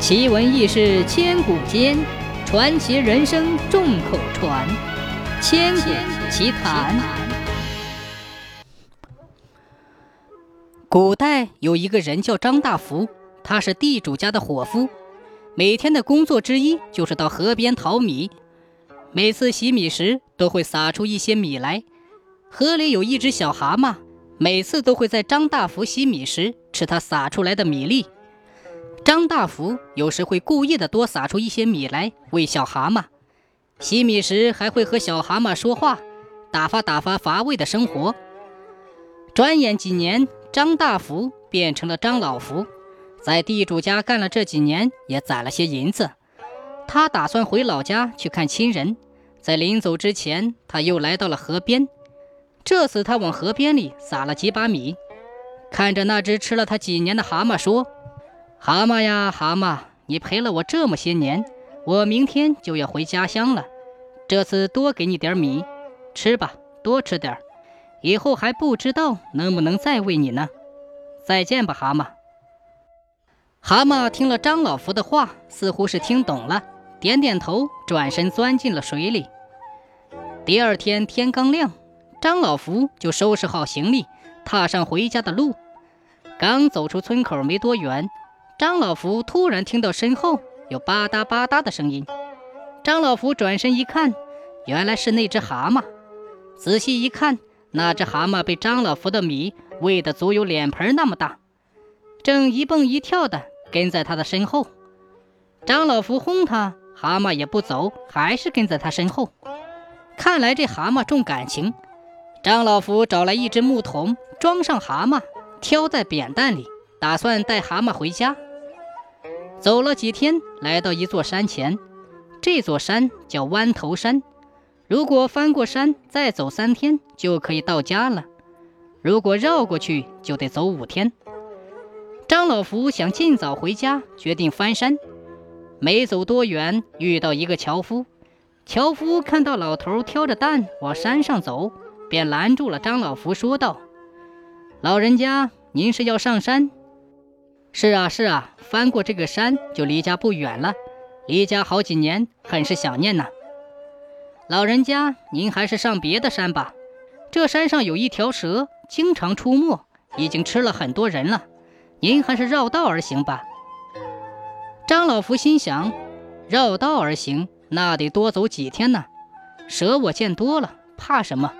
奇闻异事千古间，传奇人生众口传。千古奇谈。古代有一个人叫张大福，他是地主家的伙夫，每天的工作之一就是到河边淘米。每次洗米时，都会撒出一些米来。河里有一只小蛤蟆，每次都会在张大福洗米时吃他撒出来的米粒。张大福有时会故意的多撒出一些米来喂小蛤蟆，洗米时还会和小蛤蟆说话，打发打发乏味的生活。转眼几年，张大福变成了张老福，在地主家干了这几年，也攒了些银子。他打算回老家去看亲人，在临走之前，他又来到了河边。这次他往河边里撒了几把米，看着那只吃了他几年的蛤蟆说。蛤蟆呀，蛤蟆，你陪了我这么些年，我明天就要回家乡了。这次多给你点米，吃吧，多吃点儿以后还不知道能不能再喂你呢。再见吧，蛤蟆。蛤蟆听了张老福的话，似乎是听懂了，点点头，转身钻进了水里。第二天天刚亮，张老福就收拾好行李，踏上回家的路。刚走出村口没多远。张老福突然听到身后有吧嗒吧嗒的声音，张老福转身一看，原来是那只蛤蟆。仔细一看，那只蛤蟆被张老福的米喂得足有脸盆那么大，正一蹦一跳的跟在他的身后。张老福轰他，蛤蟆也不走，还是跟在他身后。看来这蛤蟆重感情。张老福找来一只木桶，装上蛤蟆，挑在扁担里，打算带蛤蟆回家。走了几天，来到一座山前。这座山叫弯头山。如果翻过山，再走三天就可以到家了；如果绕过去，就得走五天。张老福想尽早回家，决定翻山。没走多远，遇到一个樵夫。樵夫看到老头挑着担往山上走，便拦住了张老福，说道：“老人家，您是要上山？”是啊，是啊，翻过这个山就离家不远了。离家好几年，很是想念呐。老人家，您还是上别的山吧。这山上有一条蛇，经常出没，已经吃了很多人了。您还是绕道而行吧。张老福心想，绕道而行，那得多走几天呢。蛇我见多了，怕什么？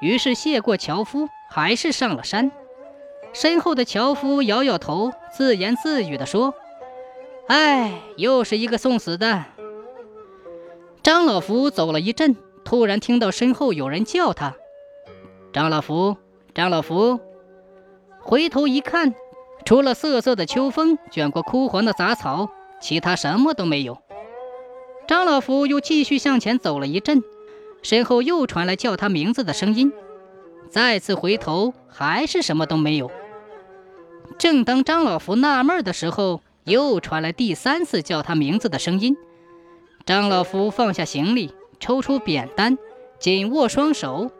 于是谢过樵夫，还是上了山。身后的樵夫摇摇头，自言自语地说：“哎，又是一个送死的。”张老福走了一阵，突然听到身后有人叫他：“张老福，张老福！”回头一看，除了瑟瑟的秋风卷过枯黄的杂草，其他什么都没有。张老福又继续向前走了一阵，身后又传来叫他名字的声音。再次回头，还是什么都没有。正当张老福纳闷的时候，又传来第三次叫他名字的声音。张老福放下行李，抽出扁担，紧握双手，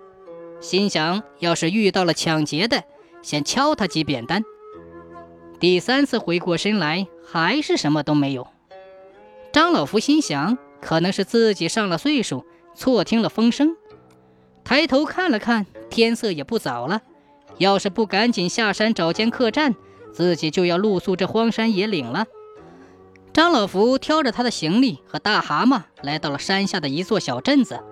心想：要是遇到了抢劫的，先敲他几扁担。第三次回过身来，还是什么都没有。张老福心想，可能是自己上了岁数，错听了风声。抬头看了看，天色也不早了，要是不赶紧下山找间客栈。自己就要露宿这荒山野岭了。张老福挑着他的行李和大蛤蟆，来到了山下的一座小镇子。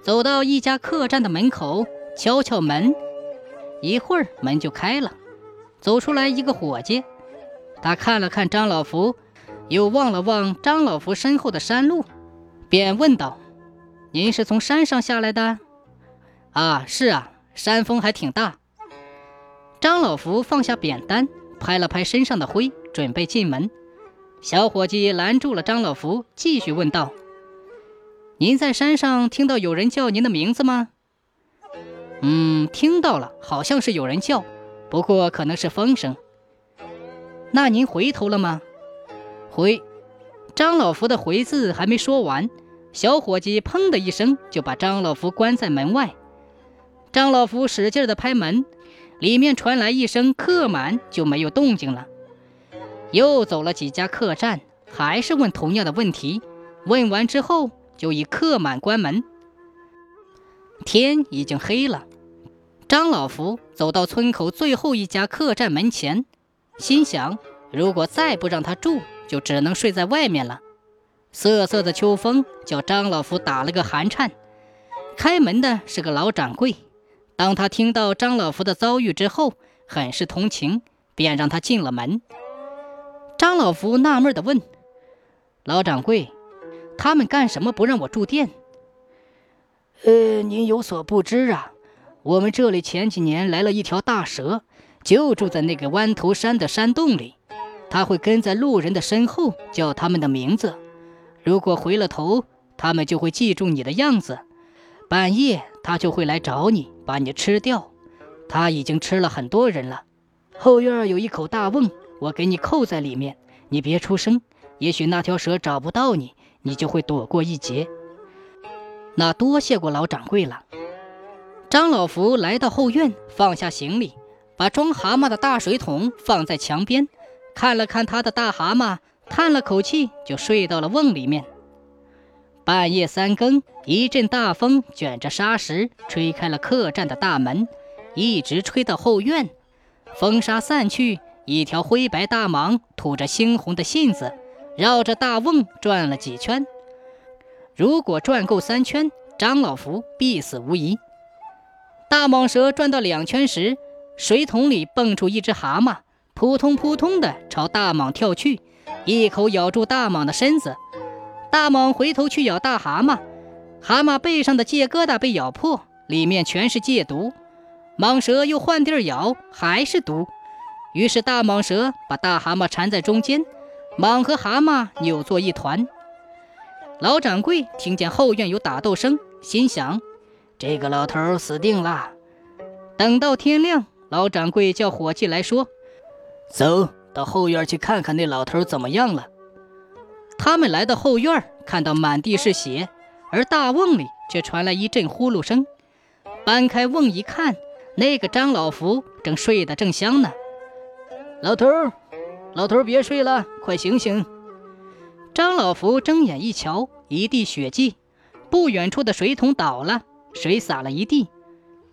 走到一家客栈的门口，敲敲门，一会儿门就开了。走出来一个伙计，他看了看张老福，又望了望张老福身后的山路，便问道：“您是从山上下来的？”“啊，是啊，山风还挺大。”张老福放下扁担。拍了拍身上的灰，准备进门。小伙计拦住了张老福，继续问道：“您在山上听到有人叫您的名字吗？”“嗯，听到了，好像是有人叫，不过可能是风声。”“那您回头了吗？”“回。”张老福的“回”字还没说完，小伙计砰的一声就把张老福关在门外。张老福使劲地拍门。里面传来一声“客满”，就没有动静了。又走了几家客栈，还是问同样的问题。问完之后，就已客满关门。天已经黑了，张老福走到村口最后一家客栈门前，心想：如果再不让他住，就只能睡在外面了。瑟瑟的秋风叫张老福打了个寒颤。开门的是个老掌柜，当他听到张老福的遭遇之后，很是同情，便让他进了门。张老福纳闷地问：“老掌柜，他们干什么不让我住店？”“呃，您有所不知啊，我们这里前几年来了一条大蛇，就住在那个弯头山的山洞里，他会跟在路人的身后叫他们的名字，如果回了头，他们就会记住你的样子。”半夜他就会来找你，把你吃掉。他已经吃了很多人了。后院有一口大瓮，我给你扣在里面，你别出声。也许那条蛇找不到你，你就会躲过一劫。那多谢过老掌柜了。张老福来到后院，放下行李，把装蛤蟆的大水桶放在墙边，看了看他的大蛤蟆，叹了口气，就睡到了瓮里面。半夜三更，一阵大风卷着沙石，吹开了客栈的大门，一直吹到后院。风沙散去，一条灰白大蟒吐着猩红的信子，绕着大瓮转了几圈。如果转够三圈，张老福必死无疑。大蟒蛇转到两圈时，水桶里蹦出一只蛤蟆，扑通扑通地朝大蟒跳去，一口咬住大蟒的身子。大蟒回头去咬大蛤蟆，蛤蟆背上的疥疙瘩被咬破，里面全是疥毒。蟒蛇又换地儿咬，还是毒。于是大蟒蛇把大蛤蟆缠在中间，蟒和蛤蟆扭作一团。老掌柜听见后院有打斗声，心想：这个老头死定了。等到天亮，老掌柜叫伙计来说：“走到后院去看看那老头怎么样了。”他们来到后院，看到满地是血，而大瓮里却传来一阵呼噜声。搬开瓮一看，那个张老福正睡得正香呢。老头儿，老头儿，别睡了，快醒醒！张老福睁眼一瞧，一地血迹，不远处的水桶倒了，水洒了一地，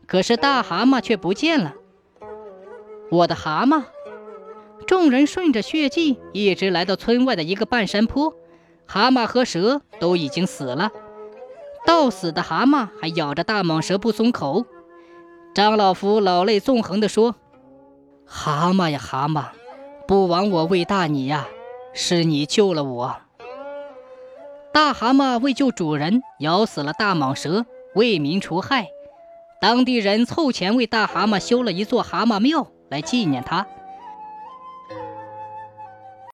可是大蛤蟆却不见了。我的蛤蟆！众人顺着血迹一直来到村外的一个半山坡，蛤蟆和蛇都已经死了，到死的蛤蟆还咬着大蟒蛇不松口。张老福老泪纵横地说：“蛤蟆呀蛤蟆，不枉我喂大你呀，是你救了我。”大蛤蟆为救主人，咬死了大蟒蛇，为民除害。当地人凑钱为大蛤蟆修了一座蛤蟆庙来纪念他。